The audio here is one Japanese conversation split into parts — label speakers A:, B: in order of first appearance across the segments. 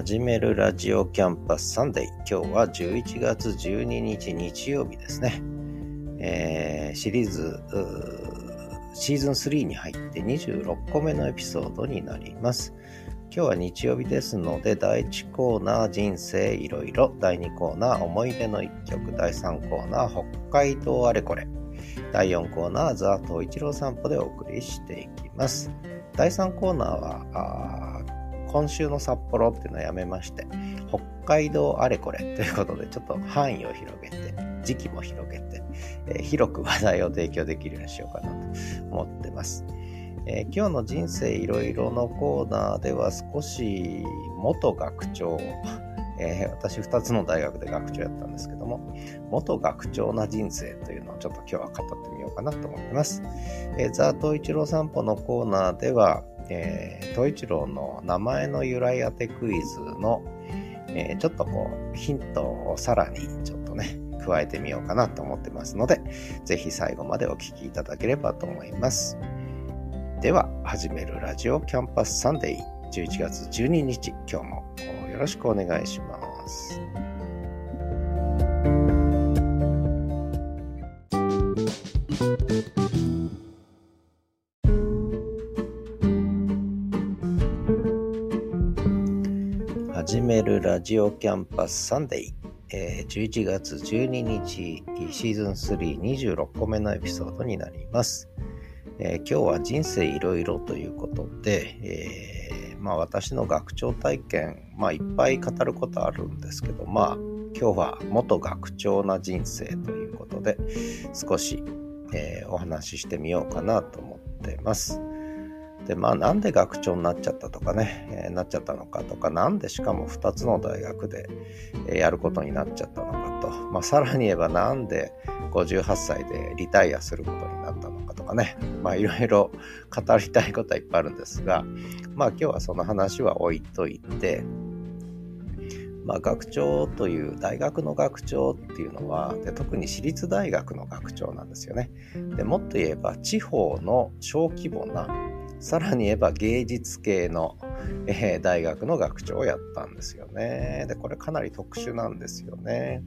A: 始めるラジオキャンパスサンデー。今日は11月12日日曜日ですね。えー、シリーズシーズン3に入って26個目のエピソードになります。今日は日曜日ですので、第1コーナー人生いろいろ、第2コーナー思い出の1曲、第3コーナー北海道あれこれ、第4コーナーザ・東一郎散歩でお送りしていきます。第3コーナーは、今週の札幌っていうのはやめまして、北海道あれこれ ということで、ちょっと範囲を広げて、時期も広げて、えー、広く話題を提供できるようにしようかなと思ってます。えー、今日の人生いろいろのコーナーでは少し元学長、えー、私2つの大学で学長やったんですけども、元学長な人生というのをちょっと今日は語ってみようかなと思ってます。えー、ザ・東一郎散歩のコーナーでは、えー、東一郎の名前の由来当てクイズの、えー、ちょっとこうヒントをさらにちょっとね、加えてみようかなと思ってますので、ぜひ最後までお聴きいただければと思います。では、始めるラジオキャンパスサンデー11月12日、今日もよろしくお願いします。ラジオキャンパスサンデー、えー、11月12日シーズン326個目のエピソードになります。えー、今日は人生いろいろということで、えー、まあ私の学長体験、まあいっぱい語ることあるんですけど、まあ今日は元学長な人生ということで少し、えー、お話ししてみようかなと思ってます。でまあなんで学長になっちゃったとかね、えー、なっちゃったのかとかなんでしかも2つの大学で、えー、やることになっちゃったのかと、まあ、さらに言えばなんで58歳でリタイアすることになったのかとかね、まあいろいろ語りたいことはいっぱいあるんですが、まあ今日はその話は置いといて、まあ学長という大学の学長っていうのはで特に私立大学の学長なんですよね。でもっと言えば地方の小規模なさらに言えば芸術系の、えー、大学の学長をやったんですよね。でこれかなり特殊なんですよね。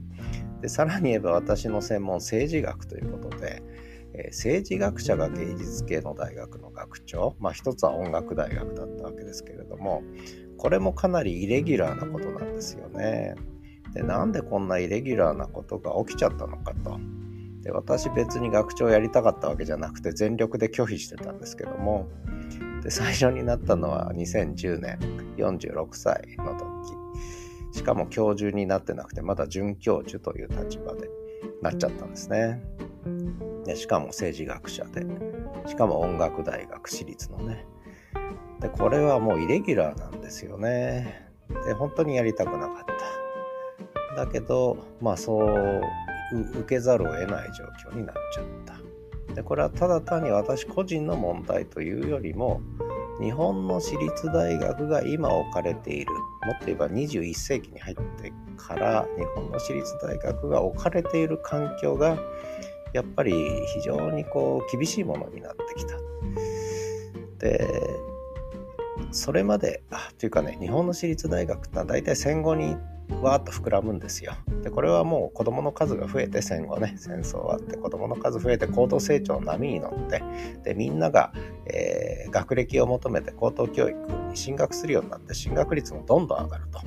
A: でさらに言えば私の専門政治学ということで、えー、政治学者が芸術系の大学の学長まあ一つは音楽大学だったわけですけれどもこれもかなりイレギュラーなことなんですよね。でなんでこんなイレギュラーなことが起きちゃったのかと。で私別に学長やりたかったわけじゃなくて全力で拒否してたんですけどもで最初になったのは2010年46歳の時。しかも教授になってなくてまだ准教授という立場でなっちゃったんですね。でしかも政治学者でしかも音楽大学私立のね。でこれはもうイレギュラーなんですよね。で本当にやりたくなかった。だけどまあそう受けざるを得ない状況になっちゃったでこれはただ単に私個人の問題というよりも日本の私立大学が今置かれているもっと言えば21世紀に入ってから日本の私立大学が置かれている環境がやっぱり非常にこう厳しいものになってきた。でそれまであというかね日本の私立大学ってのは大体戦後にわーっと膨らむんですよ。でこれはもう子どもの数が増えて戦後ね戦争終わって子どもの数増えて高度成長の波に乗ってでみんなが、えー、学歴を求めて高等教育に進学するようになって進学率もどんどん上がると。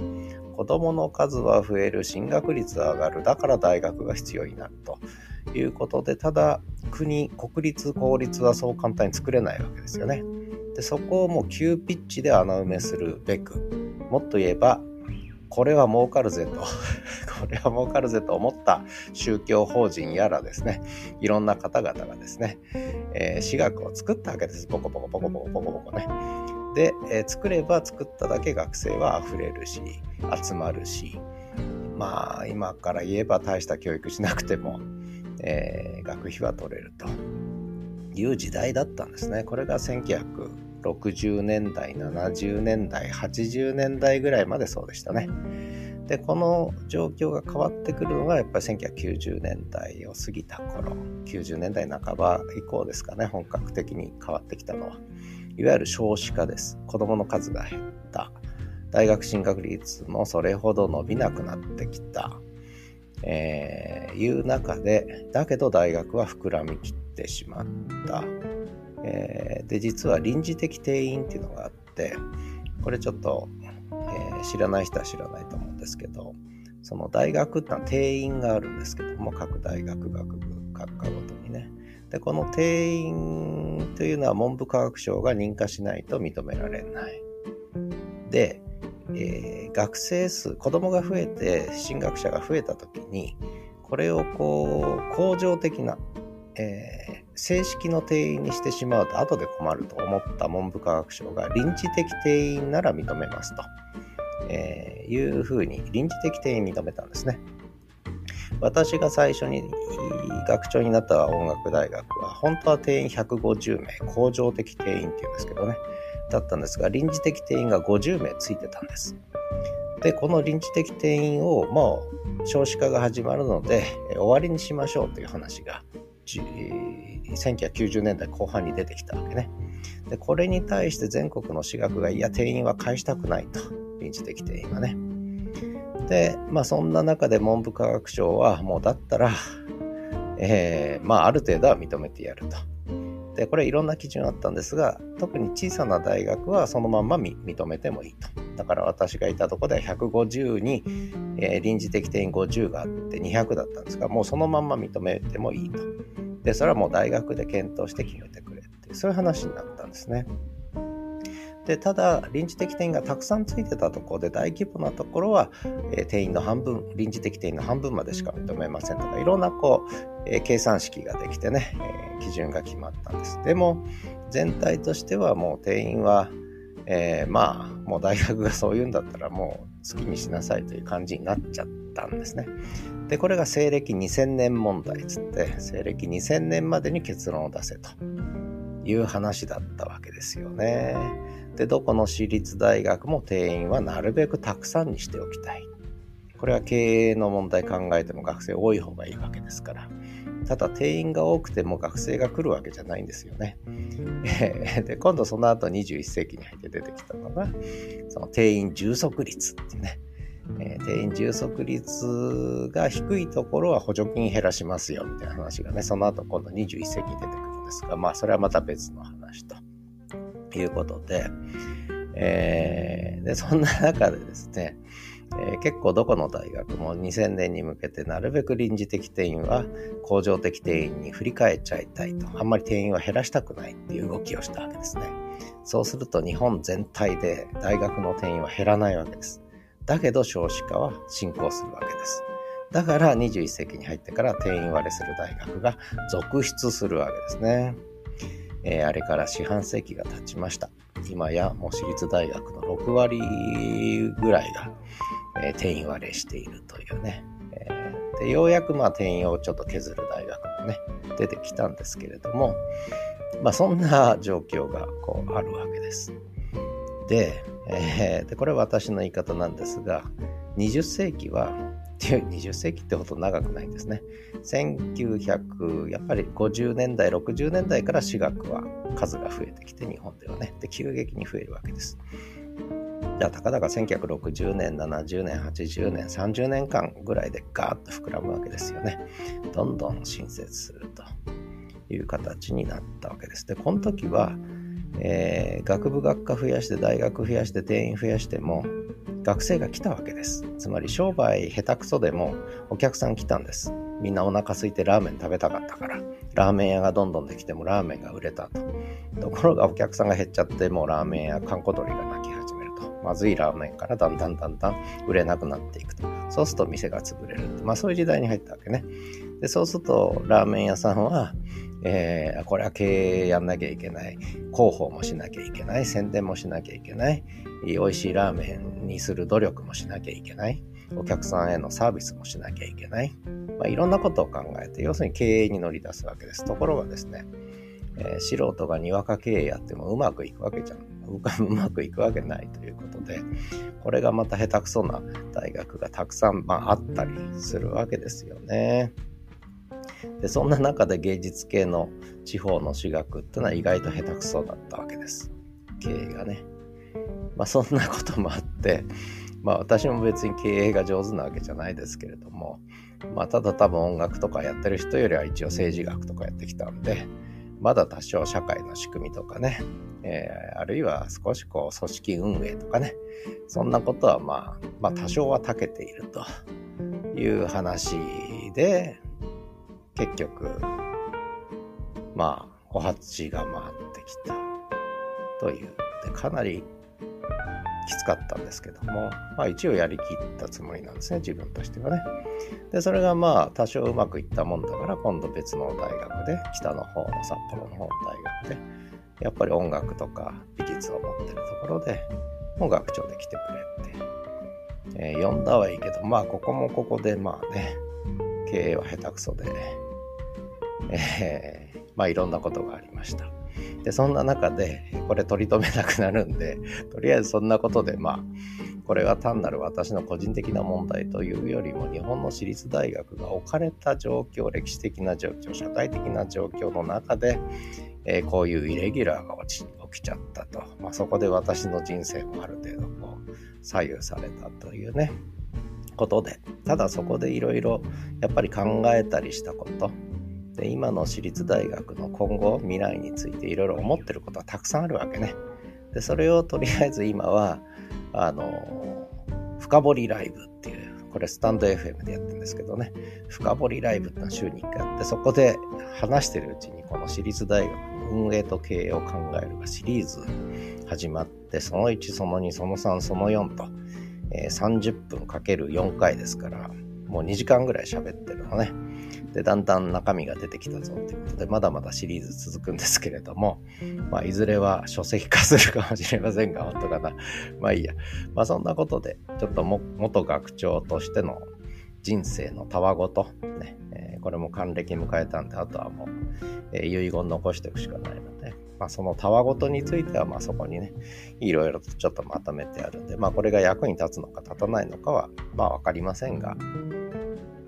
A: 子どもの数は増える進学率は上がるだから大学が必要になるということでただ国国立公立はそう簡単に作れないわけですよね。でそこをもう急ピッチで穴埋めするべくもっと言えばこれは儲かるぜと。これは儲かるぜと思った宗教法人やらですね。いろんな方々がですね、えー、私学を作ったわけです。ポコポコポコポコポコポコね。で、えー、作れば作っただけ学生は溢れるし集まるしまあ今から言えば大した教育しなくても、えー、学費は取れるという時代だったんですね。これが1900 60年代、70年代、80年代ぐらいまでそうでしたね。で、この状況が変わってくるのがやっぱり1990年代を過ぎた頃、90年代半ば以降ですかね、本格的に変わってきたのは。いわゆる少子化です。子供の数が減った。大学進学率もそれほど伸びなくなってきた、えー、いう中で、だけど大学は膨らみきってしまった。えー、で、実は臨時的定員っていうのがあって、これちょっと、えー、知らない人は知らないと思うんですけど、その大学ってのは定員があるんですけども、各大学学部、学科ごとにね。で、この定員というのは文部科学省が認可しないと認められない。で、えー、学生数、子供が増えて進学者が増えた時に、これをこう、恒常的な、えー、正式の定員にしてしまうと後で困ると思った文部科学省が臨時的定員なら認めますと、えー、いうふうに臨時的定員認めたんですね。私が最初に学長になった音楽大学は本当は定員150名恒常的定員っていうんですけどねだったんですが臨時的定員が50名ついてたんです。でこの臨時的定員をもう少子化が始まるので終わりにしましょうという話が1990年代後半に出てきたわけね。でこれに対して全国の私学がいや定員は返したくないと臨時的定員はね。でまあそんな中で文部科学省はもうだったら、えー、まあある程度は認めてやると。でこれいろんな基準あったんですが特に小さな大学はそのまんま認めてもいいと。だから私がいたとこでは150に、えー、臨時的定員50があって200だったんですがもうそのまんま認めてもいいと。でそれはもう大学で検討して決めてくれってそういう話になったんですね。でただ臨時的定員がたくさんついてたところで大規模なところは、えー、定員の半分臨時的定員の半分までしか認めませんとかいろんなこう、えー、計算式ができてね、えー、基準が決まったんですでも全体としてはもう定員は、えー、まあもう大学がそういうんだったらもう好きにしなさいという感じになっちゃったんですねでこれが西暦2000年問題つって西暦2000年までに結論を出せという話だったわけですよね。で、どこの私立大学も定員はなるべくたくさんにしておきたい。これは経営の問題考えても学生多い方がいいわけですから。ただ定員が多くても学生が来るわけじゃないんですよね。で、今度その後21世紀に入って出てきたのが、その定員充足率っていうね。えー、定員充足率が低いところは補助金減らしますよみたいな話がね、その後今度21世紀に出てくるんですが、まあそれはまた別の話と。いうことで、えー、で、そんな中でですね、えー、結構どこの大学も2000年に向けてなるべく臨時的定員は恒常的定員に振り返っちゃいたいと、あんまり定員は減らしたくないっていう動きをしたわけですね。そうすると日本全体で大学の定員は減らないわけです。だけど少子化は進行するわけです。だから21世紀に入ってから定員割れする大学が続出するわけですね。え、あれから四半世紀が経ちました。今やもう私立大学の6割ぐらいが、えー、定員割れしているというね。え、でようやくまあ定員をちょっと削る大学もね、出てきたんですけれども、まあそんな状況がこうあるわけです。で、えー、でこれは私の言い方なんですが、20世紀は20世紀ってほど長くないんですね。1900やっぱり50年代60年代から私学は数が増えてきて日本ではねで急激に増えるわけです。じゃあたかだか1960年70年80年30年間ぐらいでガーッと膨らむわけですよね。どんどん新設するという形になったわけです。でこの時は、えー、学部学科増やして大学増やして定員増やしても学生が来たわけです。つまり商売下手くそでもお客さん来たんです。みんなお腹空いてラーメン食べたかったから、ラーメン屋がどんどんできてもラーメンが売れたと。ところがお客さんが減っちゃって、もうラーメン屋、観光鳥が鳴き。まずいラーメンからだんだんだんだん売れなくなっていくと。そうすると店が潰れる。まあそういう時代に入ったわけね。で、そうするとラーメン屋さんは、えー、これは経営やんなきゃいけない。広報もしなきゃいけない。宣伝もしなきゃいけない。美味しいラーメンにする努力もしなきゃいけない。お客さんへのサービスもしなきゃいけない。まあ、いろんなことを考えて、要するに経営に乗り出すわけです。ところがですね、えー、素人がにわか経営やってもうまくいくわけじゃん。うまくいくわけないということで、これがまた下手くそな大学がたくさん、まあ、あったりするわけですよね。でそんな中で芸術系の地方の私学っていうのは意外と下手くそだったわけです経営がねまあそんなこともあって、まあ私も別に経営が上手なわけじゃないですけれども、まあただ多分音楽とかやってる人よりは一応政治学とかやってきたんで、まだ多少社会の仕組みとかね、えー、あるいは少しこう組織運営とかね、そんなことはまあ、まあ多少は長けているという話で、結局、まあ、お鉢が回ってきたという、でかなりきつかったんですけども、まあ一応やりきったつもりなんですね、自分としてはね。で、それがまあ多少うまくいったもんだから、今度別の大学で、北の方の札幌の方の大学で、やっぱり音楽とか美術を持ってるところで、もう学長で来てくれって、えー、呼んだはいいけど、まあここもここでまあね、経営は下手くそで、えー、まあいろんなことがありました。で、そんな中で、これ取り留めなくなるんで、とりあえずそんなことで、まあ、これは単なる私の個人的な問題というよりも、日本の私立大学が置かれた状況、歴史的な状況、社会的な状況の中で、えー、こういうイレギュラーが起きちゃったと。まあ、そこで私の人生もある程度こう左右されたというね、ことで、ただそこでいろいろやっぱり考えたりしたこと、で今の私立大学の今後未来についていろいろ思ってることはたくさんあるわけね。でそれをとりあえず今はあの深掘りライブっていうこれスタンド FM でやってるんですけどね深掘りライブってのは週に1回あってそこで話してるうちにこの私立大学の運営と経営を考えるがシリーズ始まってその1その2その3その4と、えー、30分かける4回ですからもう2時間ぐらい喋ってるのね。で、だんだん中身が出てきたぞということで、まだまだシリーズ続くんですけれども、まあ、いずれは書籍化するかもしれませんが、本当かな。まあいいや。まあそんなことで、ちょっとも元学長としての人生のたわごと、ね、えー、これも還暦迎えたんで、あとはもう、えー、遺言残していくしかないので、まあ、そのたわごとについては、まあ、そこにね、いろいろとちょっとまとめてあるんで、まあ、これが役に立つのか立たないのかは、まあ、わかりませんが、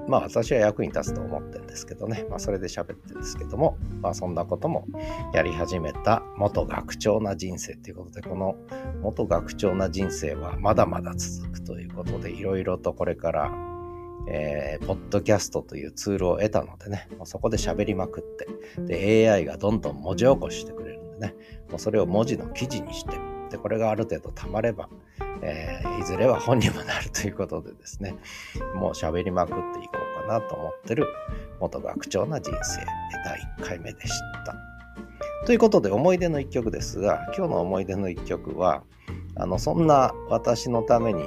A: まあ私は役に立つと思ってるんですけどね、まあそれで喋ってるんですけども、まあそんなこともやり始めた元学長な人生ということで、この元学長な人生はまだまだ続くということで、いろいろとこれから、えー、ポッドキャストというツールを得たのでね、もうそこで喋りまくって、で、AI がどんどん文字起こししてくれるんでね、もうそれを文字の記事にして、で、これがある程度溜まれば、えー、いずれは本にもなるということでですね、もう喋りまくっていこうかなと思ってる元学長な人生第1回目でした。ということで思い出の一曲ですが、今日の思い出の一曲は、あの、そんな私のために、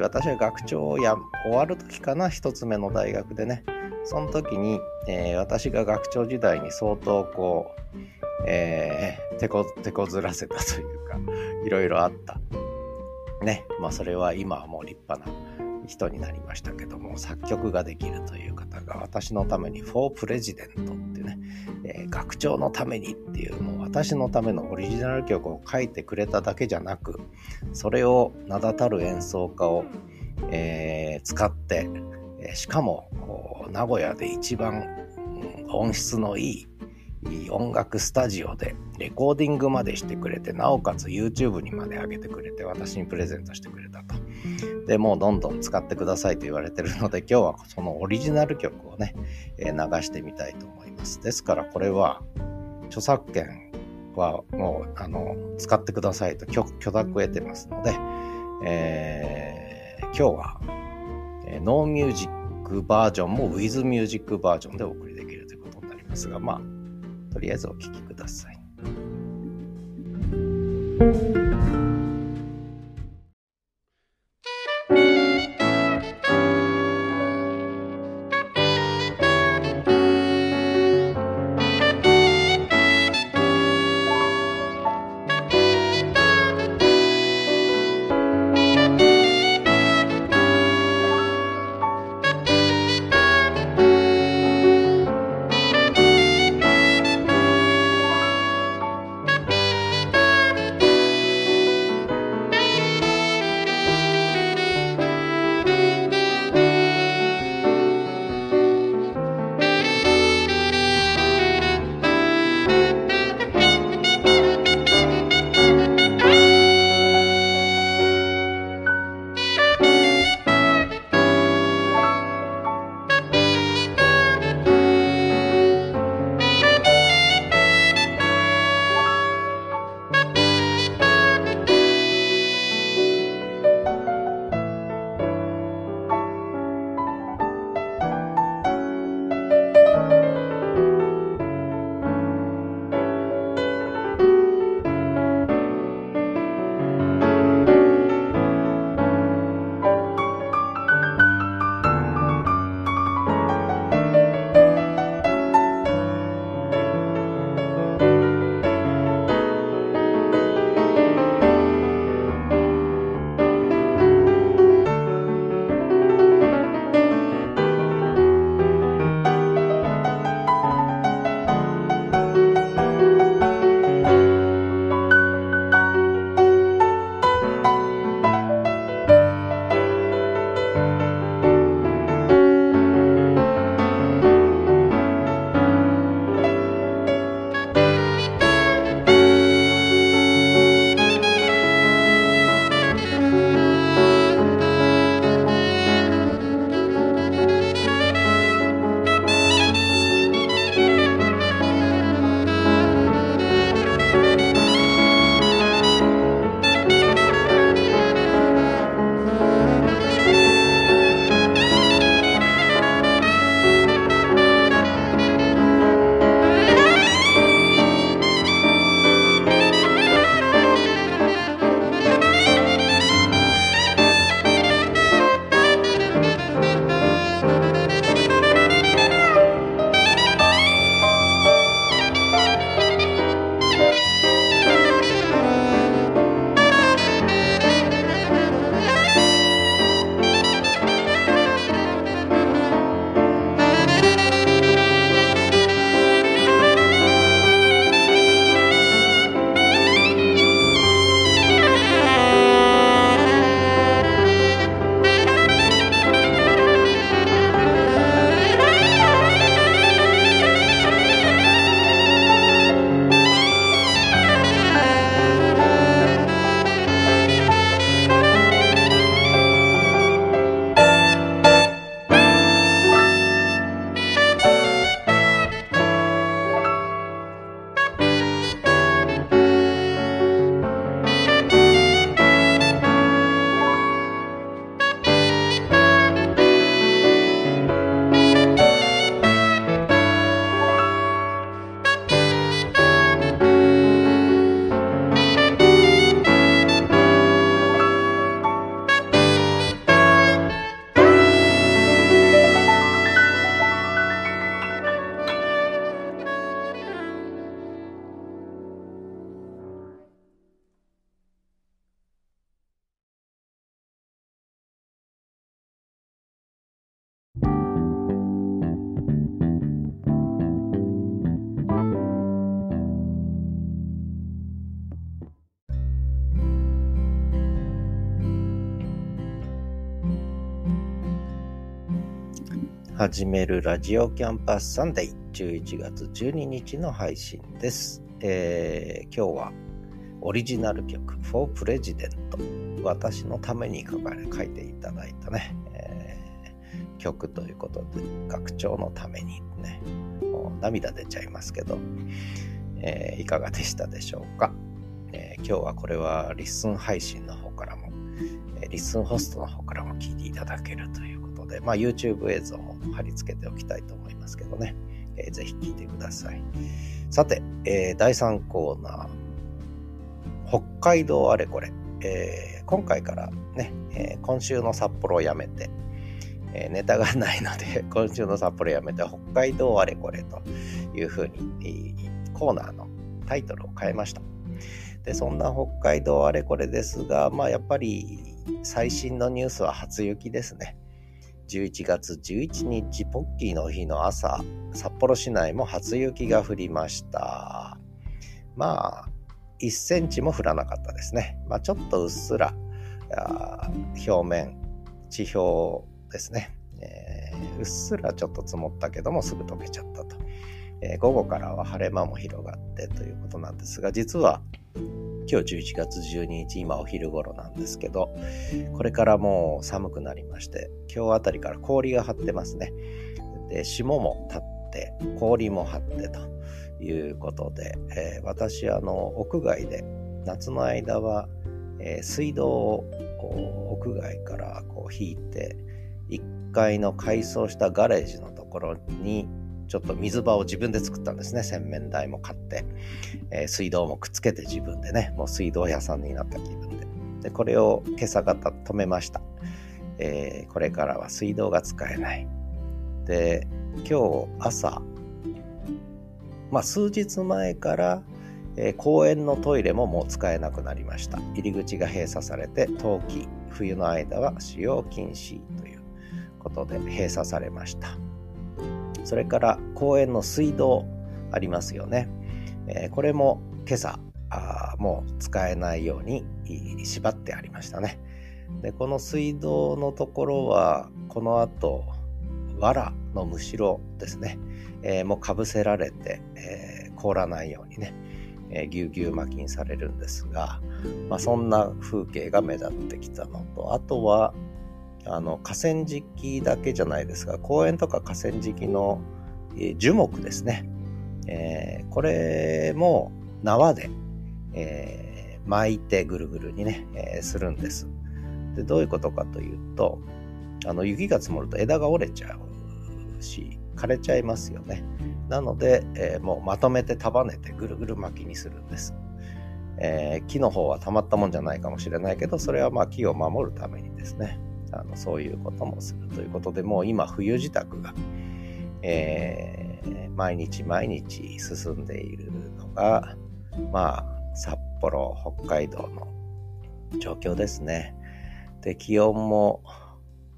A: 私は学長をや終わる時かな、一つ目の大学でね、その時に、えー、私が学長時代に相当こう、えー、手こ、手こずらせたというか、いろいろあったね、まあそれは今はもう立派な人になりましたけども、作曲ができるという方が私のために For President ってね、えー、学長のためにっていうもう私のためのオリジナル曲を書いてくれただけじゃなく、それを名だたる演奏家を、えー、使って、しかも名古屋で一番音質のいい音楽スタジオでレコーディングまでしてくれて、なおかつ YouTube にまで上げてくれて、私にプレゼントしてくれたと。で、もうどんどん使ってくださいと言われてるので、今日はそのオリジナル曲をね、え流してみたいと思います。ですからこれは、著作権はもう、あの、使ってくださいと許許諾を得てますので、えー、今日は、えー、ノーミュージックバージョンも With ミュージックバージョンでお送りできるということになりますが、まあ、とりあえずお聴きください。Thank you. 始めるラジオキャンパスサンデー11月12日の配信です。えー、今日はオリジナル曲 For President 私のために書かれ書いていただいたね、えー、曲ということで学長のためにね。もう涙出ちゃいますけど、えー、いかがでしたでしょうか、え今日はこれはリッスン配信の方からも、リッスンホストの方からも聞いていただけるというで、まあ、YouTube 映像も貼り付けておきたいと思いますけどね、えー、ぜひ聞いてください。さて、えー、第3コーナー、北海道あれこれ。えー、今回からね、えー、今週の札幌をやめて、えー、ネタがないので、今週の札幌をやめて、北海道あれこれというふうに、コーナーのタイトルを変えました。で、そんな北海道あれこれですが、まあやっぱり最新のニュースは初雪ですね。11月11日ポッキーの日の朝札幌市内も初雪が降りました。まあ1センチも降らなかったですね、まあ、ちょっとうっすら表面地表ですね、えー、うっすらちょっと積もったけどもすぐ溶けちゃったと、えー、午後からは晴れ間も広がってということなんですが実は今日11月12日、今お昼頃なんですけど、これからもう寒くなりまして、今日あたりから氷が張ってますね。で、霜も立って、氷も張ってということで、えー、私、あの、屋外で、夏の間は、えー、水道を屋外からこう引いて、1階の改装したガレージのところにちょっと水場を自分で作ったんですね。洗面台も買って、えー、水道もくっつけて自分でね、もう水道屋さんになった気分で。で、これを今朝方止めました。えー、これからは水道が使えない。で、今日朝、まあ数日前から、えー、公園のトイレももう使えなくなりました。入り口が閉鎖されて、冬季、冬の間は使用禁止ということで閉鎖されました。それから公園の水道ありますよね。えー、これも今朝あもう使えないように縛ってありましたね。でこの水道のところはこの後藁のむしろですね、えー、もうかぶせられて、えー、凍らないようにね、えー、ぎゅうぎゅう巻きにされるんですが、まあ、そんな風景が目立ってきたのとあとはあの河川敷だけじゃないですが公園とか河川敷の、樹木ですね、えー、これも縄で、えー、巻いてぐるぐるにね、えー、するんです。でどういうことかというとあの雪が積もると枝が折れちゃうし枯れちゃいますよね。なので、えー、もうまとめて束ねてぐるぐる巻きにするんです、えー、木の方はたまったもんじゃないかもしれないけどそれはまあ木を守るためにですね。あのそういうこともするということでもう今冬支度が、えー、毎日毎日進んでいるのがまあ札幌北海道の状況ですね。で気温も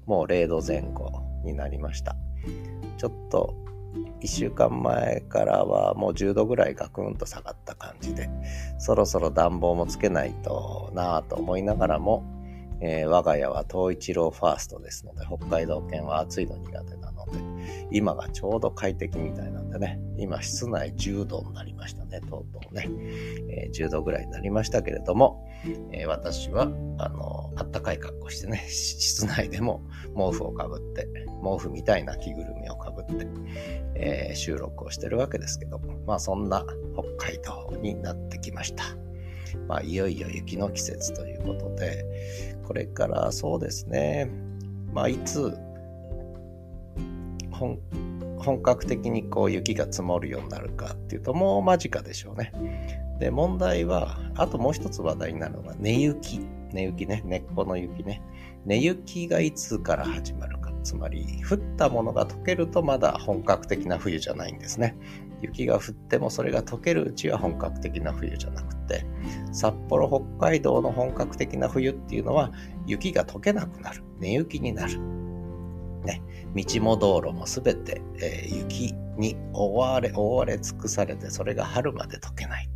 A: もう0度前後になりました。ちょっと1週間前からはもう10度ぐらいガクンと下がった感じでそろそろ暖房もつけないとなぁと思いながらもえー、我が家は東一郎ファーストですので、北海道犬は暑いの苦手なので、今がちょうど快適みたいなんでね、今室内10度になりましたね、とうとうね。えー、10度ぐらいになりましたけれども、えー、私は、あの、あったかい格好してね、室内でも毛布をかぶって、毛布みたいな着ぐるみをかぶって、え、収録をしてるわけですけども、まあそんな北海道になってきました。まあ、いよいよ雪の季節ということで、これからそうですね、まあ、いつ本本格的にこう雪が積もるようになるかっていうともう間近でしょうね。で問題はあともう一つ話題になるのが根雪。根雪ね。根っこの雪ね。根雪がいつから始まるつまり降ったものが溶けるとまだ本格的な冬じゃないんですね。雪が降ってもそれが溶けるうちは本格的な冬じゃなくて札幌北海道の本格的な冬っていうのは雪が溶けなくなる。根雪になる、ね、道も道路も全て、えー、雪に覆われ覆われ尽くされてそれが春まで溶けない、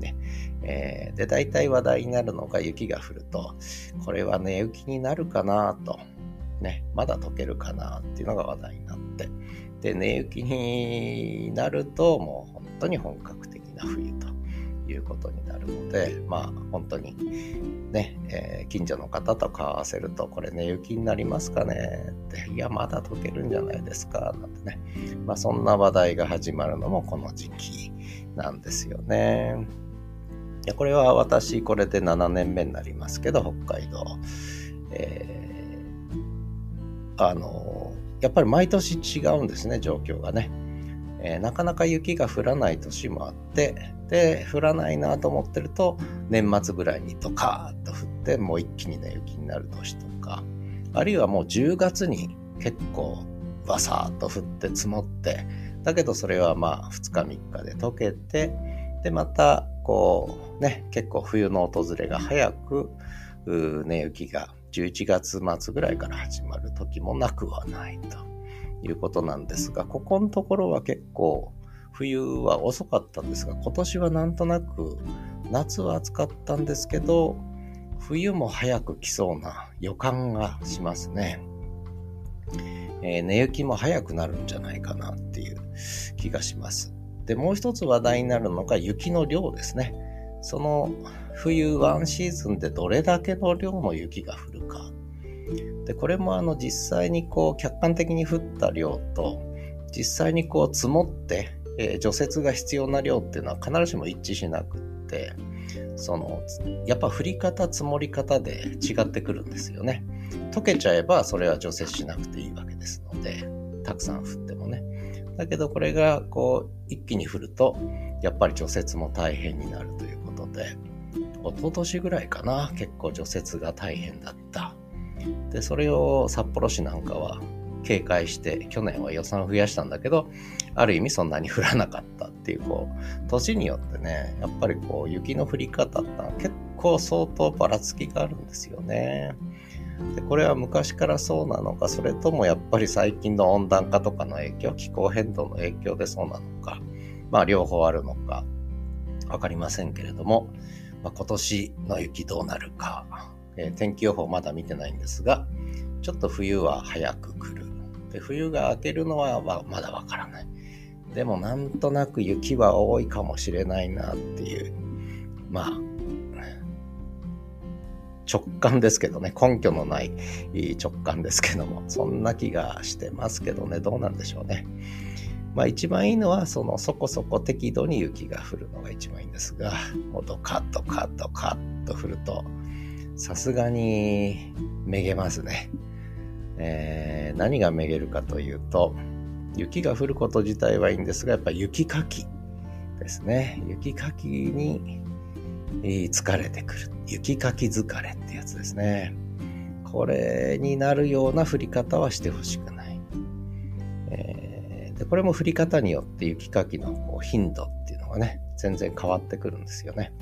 A: ね。えー、で大体話題になるのが雪が降るとこれは根雪になるかなとね、まだ溶けるかなっていうのが話題になって、で、寝雪になるともう本当に本格的な冬ということになるので、まあ本当にね、えー、近所の方と顔合わせると、これ寝雪になりますかねって、いや、まだ溶けるんじゃないですか、なんてね。まあそんな話題が始まるのもこの時期なんですよね。いやこれは私、これで7年目になりますけど、北海道。えー、あの、やっぱり毎年違うんですね、状況がね。えー、なかなか雪が降らない年もあって、で、降らないなと思ってると、年末ぐらいにドカーッと降って、もう一気にね、雪になる年とか、あるいはもう10月に結構バサーッと降って積もって、だけどそれはまあ2日3日で溶けて、で、また、こう、ね、結構冬の訪れが早く、ね、雪が11月末ぐらいから始まる時もなくはないということなんですが、ここのところは結構冬は遅かったんですが、今年はなんとなく夏は暑かったんですけど、冬も早く来そうな予感がしますね。えー、寝雪も早くなるんじゃないかなっていう気がします。で、もう一つ話題になるのが雪の量ですね。その冬ワンシーズンでどれだけの量の雪が降るか。で、これもあの実際にこう客観的に降った量と実際にこう積もって、えー、除雪が必要な量っていうのは必ずしも一致しなくって、その、やっぱ降り方、積もり方で違ってくるんですよね。溶けちゃえばそれは除雪しなくていいわけですので、たくさん降ってもね。だけどこれがこう一気に降ると、やっぱり除雪も大変になるということで、一昨年ぐらいかな、結構除雪が大変だった。で、それを札幌市なんかは警戒して、去年は予算を増やしたんだけど、ある意味そんなに降らなかったっていう、こう、年によってね、やっぱりこう、雪の降り方って結構相当ばらつきがあるんですよね。でこれは昔からそうなのか、それともやっぱり最近の温暖化とかの影響、気候変動の影響でそうなのか、まあ両方あるのか、わかりませんけれども、まあ、今年の雪どうなるか、えー、天気予報まだ見てないんですが、ちょっと冬は早く来る。で冬が明けるのはまだわからない。でもなんとなく雪は多いかもしれないなっていう、まあ、直感ですけどね、根拠のない直感ですけども、そんな気がしてますけどね、どうなんでしょうね。まあ一番いいのは、そのそこそこ適度に雪が降るのが一番いいんですが、もうドカッとカッとカッと降ると、さすがにめげますね。えー、何がめげるかというと、雪が降ること自体はいいんですが、やっぱ雪かきですね。雪かきに疲れてくる。雪かき疲れってやつですね。これになるような降り方はしてほしくない。でこれも降り方によって雪かきのこう頻度っていうのがね、全然変わってくるんですよね。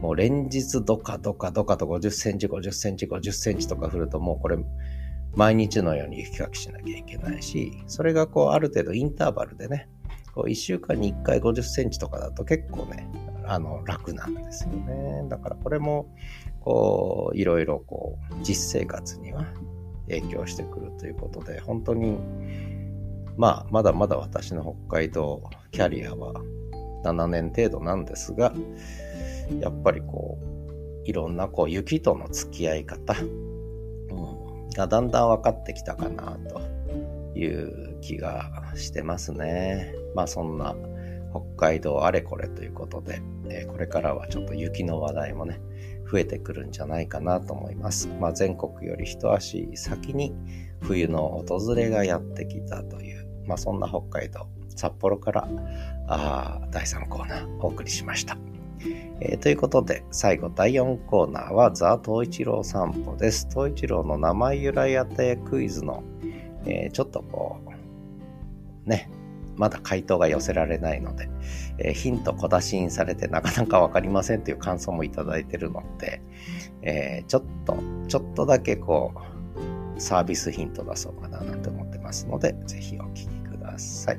A: もう連日ドカドカドカと50センチ、50センチ、50センチとか降るともうこれ毎日のように雪かきしなきゃいけないし、それがこうある程度インターバルでね、こう1週間に1回50センチとかだと結構ね、あの、楽なんですよね。だからこれも、こう、いろいろこう、実生活には影響してくるということで、本当に、まあ、まだまだ私の北海道キャリアは7年程度なんですが、やっぱりこう、いろんなこう雪との付き合い方、うん、がだんだん分かってきたかなという気がしてますね。まあそんな北海道あれこれということで、えー、これからはちょっと雪の話題もね、増えてくるんじゃないかなと思います。まあ、全国より一足先に冬の訪れがやってきたという、まあ、そんな北海道、札幌からあ第3コーナーお送りしました。えー、ということで、最後第4コーナーはザ・東一郎散歩です。東一郎の名前由来当てクイズの、えー、ちょっとこう、ね、まだ回答が寄せられないので、えー、ヒント小出しにされてなかなかわかりませんという感想もいただいてるので、え、ちょっと、ちょっとだけこう、サービスヒント出そうかななんて思ってますので、ぜひお聞きださい。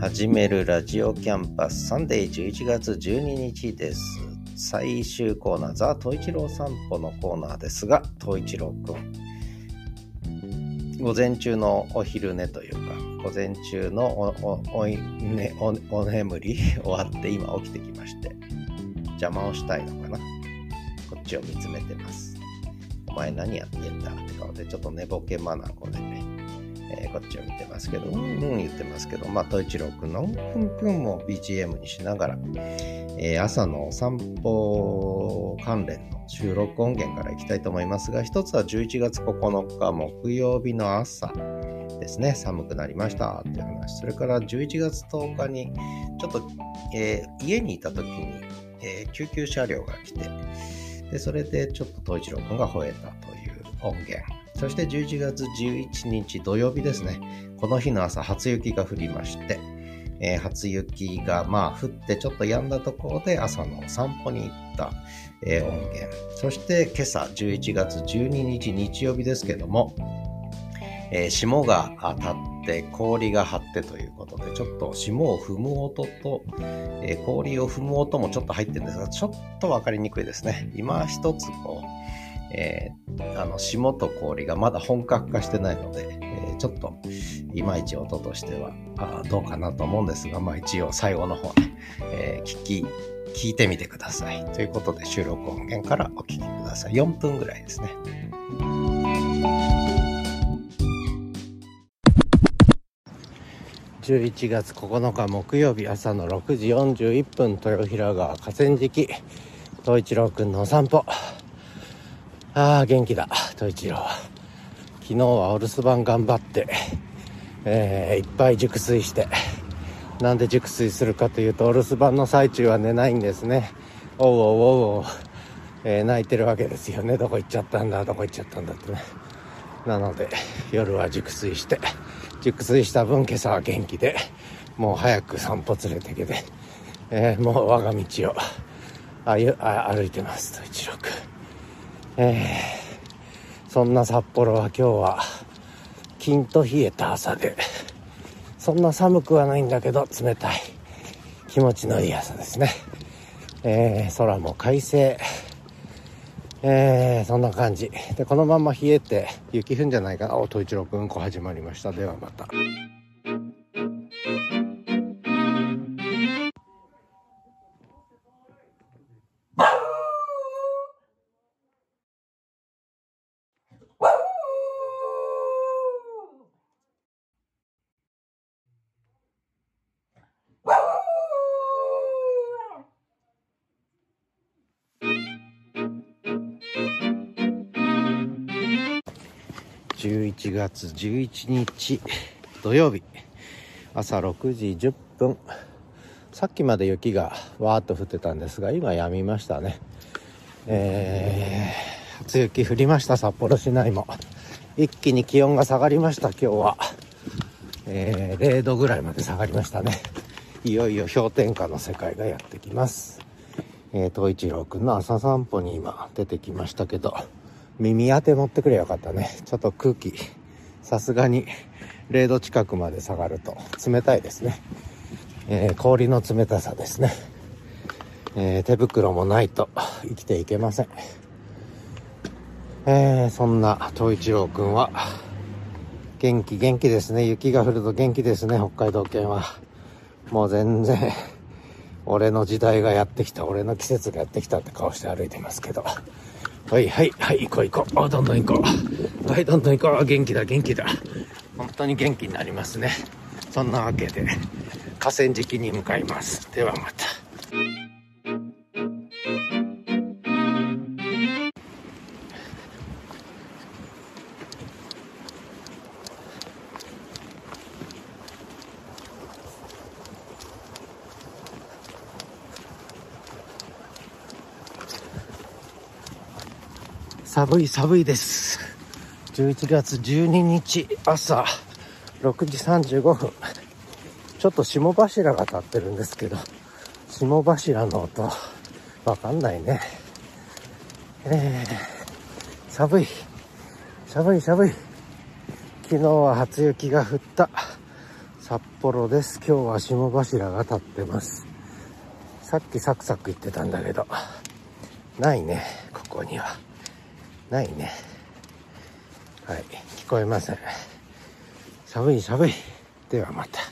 A: 始めるラジオキャンパスサンデー11月12日です。最終コーナー、ザ・トイチロー散歩のコーナーですが、トイチローくん、午前中のお昼寝というか、午前中のおおお,、ね、おお眠り終わって今起きてきまして、邪魔をしたいのかな。こっちを見つめてます。お前何やってんだって顔で、ちょっと寝ぼけまなこでね、えー、こっちを見てますけど、うんうん言ってますけど、まあ、統一郎くんのうんぷんぷんも BGM にしながら、えー、朝のお散歩関連の収録音源からいきたいと思いますが、一つは11月9日木曜日の朝ですね、寒くなりましたっていう話。それから11月10日に、ちょっと、えー、家にいた時に、えー、救急車両が来て、で、それでちょっと東一郎くんが吠えたという音源。そして11月11日土曜日ですね。この日の朝、初雪が降りまして、えー、初雪がまあ降ってちょっと止んだところで朝の散歩に行った、えー、音源。そして今朝11月12日日曜日ですけども、えー、霜が当たって氷が張ってということで、ちょっと霜を踏む音と、えー、氷を踏む音もちょっと入ってるんですが、ちょっとわかりにくいですね。今一つこう、えー、あの霜と氷がまだ本格化してないので、えー、ちょっといまいち音としてはあどうかなと思うんですが、まあ、一応最後の方ね、えー、聞き聞いてみてください。ということで収録音源からお聞きください。4分ぐらいですね。11月9日木曜日朝の6時41分豊平川河川敷東一郎くんのお散歩。ああ、元気だ、統一郎。昨日はお留守番頑張って、えー、いっぱい熟睡して、なんで熟睡するかというと、お留守番の最中は寝ないんですね。おうおうおうおう、えー、泣いてるわけですよね。どこ行っちゃったんだ、どこ行っちゃったんだってね。なので、夜は熟睡して、熟睡した分今朝は元気で、もう早く散歩連れてけて、えー、もう我が道を歩いてます、と一郎君。えー、そんな札幌は今日はキンと冷えた朝でそんな寒くはないんだけど冷たい気持ちのいい朝ですね、えー、空も快晴。えー、そんな感じ。でこのまま冷えて雪降るんじゃないか。なお統一郎くんこ始まりました。ではまた。11月11日土曜日朝6時10分。さっきまで雪がわーっと降ってたんですが今やみましたね。えー、初雪降りました札幌市内も。一気に気温が下がりました今日は、えー、0度ぐらいまで下がりましたね。いよいよ氷点下の世界がやってきます。えー、東一郎くんの朝散歩に今出てきましたけど。耳当て持ってくれよかったね。ちょっと空気、さすがに0度近くまで下がると冷たいですね。えー、氷の冷たさですね。えー、手袋もないと生きていけません。えー、そんな東一郎くんは元気元気ですね。雪が降ると元気ですね、北海道県は。もう全然、俺の時代がやってきた、俺の季節がやってきたって顔して歩いてますけど。はいはいはい行こう行こう。あどんどん行こう。はいどんどん行こう。元気だ元気だ。本当に元気になりますね。そんなわけで河川敷に向かいます。ではまた。寒い寒いです。11月12日朝6時35分。ちょっと霜柱が立ってるんですけど、霜柱の音、わかんないね。えー、寒い。寒い寒い。昨日は初雪が降った札幌です今日は霜柱が立ってますさっきサクサク言ってたんだけどないねここにはないね。はい。聞こえません。寒い寒い。ではまた。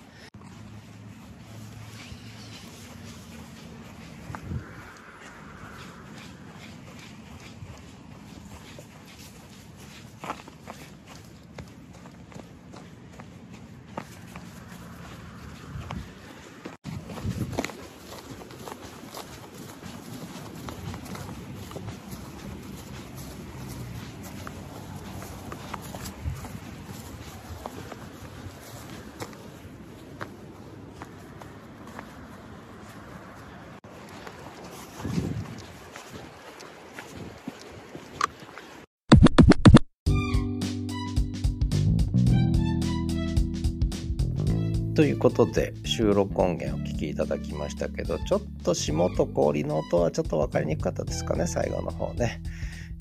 A: ということで収録音源をお聞きいただきましたけどちょっと霜と氷の音はちょっと分かりにくかったですかね最後の方ね、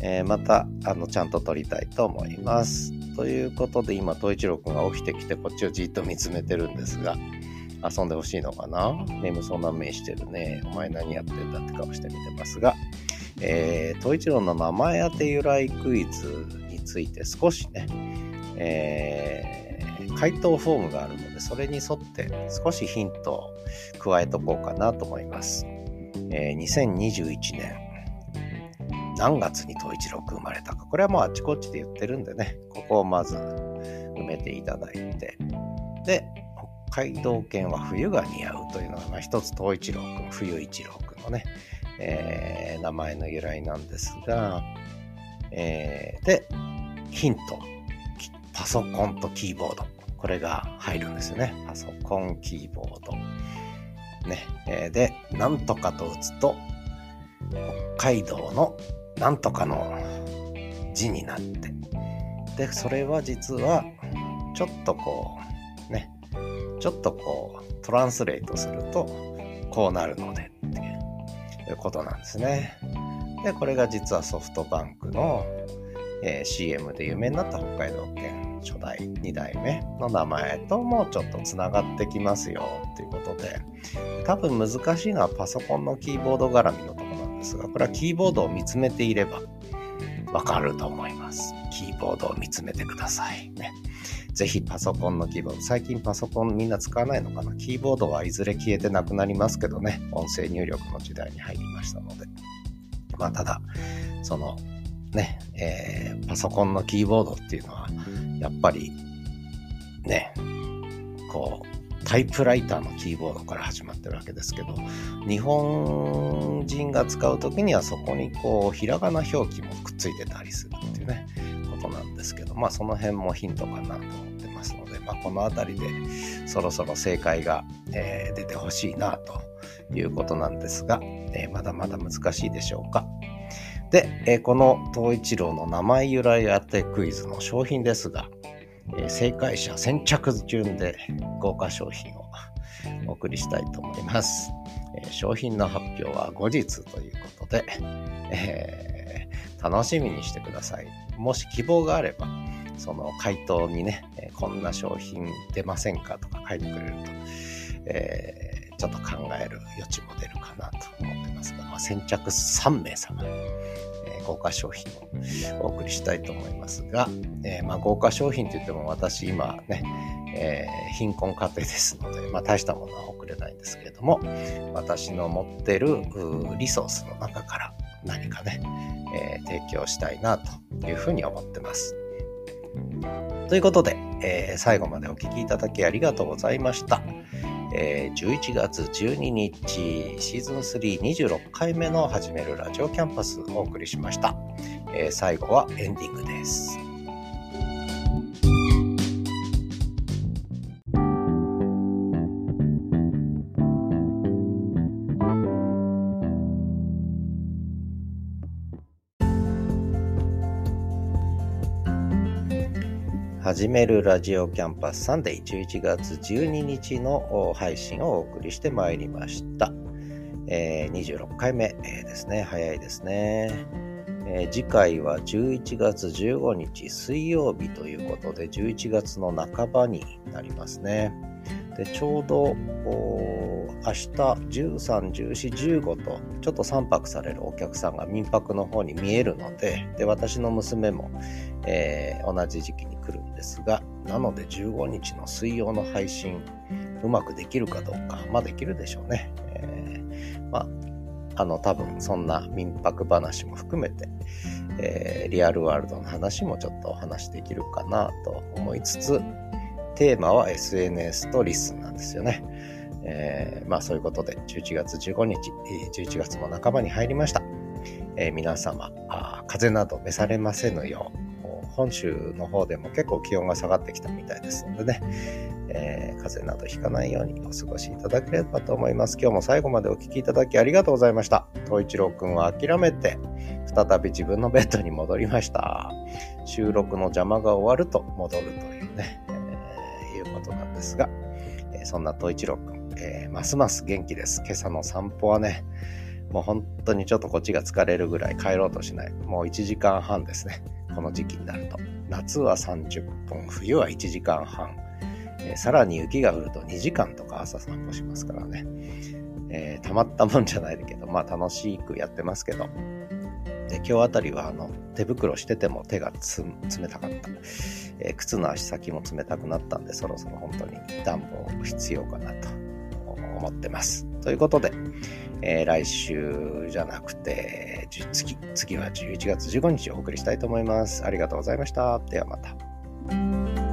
A: えー、またあのちゃんと撮りたいと思います。ということで今東一郎くんが起きてきてこっちをじっと見つめてるんですが遊んでほしいのかな？眠そうな目してるね。お前何やってんだって顔して見てますが。えー、東一郎の名前当て由来クイズについて少しね、えー回答フォームがあるので、それに沿って少しヒントを加えとこうかなと思います。えー、2021年、何月に東一郎くん生まれたか。これはもうあちこちで言ってるんでね、ここをまず埋めていただいて、で、北海道犬は冬が似合うというのが、まあ、一つ東一郎くん、冬一郎くんのね、えー、名前の由来なんですが、えー、で、ヒント。パソコンとキーボード。これが入るんですよね。パソコン、キーボード。ね。えー、で、なんとかと打つと、北海道のなんとかの字になって。で、それは実は、ちょっとこう、ね。ちょっとこう、トランスレートすると、こうなるのでっていうことなんですね。で、これが実はソフトバンクの、えー、CM で有名になった北海道犬初代2代目の名前ともちょっとつながってきますよっていうことで多分難しいのはパソコンのキーボード絡みのとこなんですがこれはキーボードを見つめていればわかると思います。キーボードを見つめてください。ね。ぜひパソコンのキーボード最近パソコンみんな使わないのかな？キーボードはいずれ消えてなくなりますけどね。音声入力の時代に入りましたので。まあただそのね、えー、パソコンのキーボードっていうのはやっぱりね、こう、タイプライターのキーボードから始まってるわけですけど、日本人が使う時にはそこにこう、ひらがな表記もくっついてたりするっていうね、ことなんですけど、まあその辺もヒントかなと思ってますので、まあこの辺りでそろそろ正解が、えー、出てほしいなということなんですが、えー、まだまだ難しいでしょうか。で、えー、この東一郎の名前由来当てクイズの商品ですが、え、正解者先着順で豪華商品をお送りしたいと思います。え、商品の発表は後日ということで、えー、楽しみにしてください。もし希望があれば、その回答にね、えこんな商品出ませんかとか書いてくれると、えちょっと考える余地も出るかなと思ってますが、まあ、先着3名様、豪華商品をお送りしたいと思いますが、えー、まあ、豪華商品といっても私今ね、えー、貧困家庭ですので、まあ、大したものは送れないんですけれども、私の持ってるリソースの中から何かね、えー、提供したいなというふうに思ってます。ということで、えー、最後までお聴きいただきありがとうございました。えー、11月12日シーズン326回目の始めるラジオキャンパスをお送りしました、えー、最後はエンディングです。始めるラジオキャンパスサンデー11月12日の配信をお送りしてまいりました。えー、26回目、ですね。早いですね、えー、次回は11月15日水曜日ということで11月の半ばになりますね。でちょうど明日13、14、15とちょっと3泊されるお客さんが民泊の方に見えるのでで私の娘も、えー、同じ時期にですがなので15日の水曜の配信うまくできるかどうかまあできるでしょうね、えー、まああの多分そんな民泊話も含めて、えー、リアルワールドの話もちょっとお話できるかなと思いつつテーマは SNS とリスンなんですよね。えー、まあそういうことで11月15日、11月も半ばに入りました。えー、皆様あ、風邪など召されませぬよう、本州の方でも結構気温が下がってきたみたいですのでね、えー、風邪などひかないようにお過ごしいただければと思います。今日も最後までお聴きいただきありがとうございました。東一郎くんは諦めて、再び自分のベッドに戻りました。収録の邪魔が終わると戻るというね、えー、いうことなんですが、えー、そんな東一郎くん、えー、ますます元気です。今朝の散歩はね、もう本当にちょっとこっちが疲れるぐらい帰ろうとしない。もう1時間半ですね。この時期になると。夏は30分、冬は1時間半。えー、さらに雪が降ると2時間とか朝散歩しますからね。えー、たまったもんじゃないけど、まあ楽しくやってますけど。で今日あたりはあの手袋してても手が冷たかった、えー、靴の足先も冷たくなったんでそろそろ本当に暖房必要かなと思ってます。ということで、えー、来週じゃなくて、次、次は11月15日お送りしたいと思います。ありがとうございました。ではまた。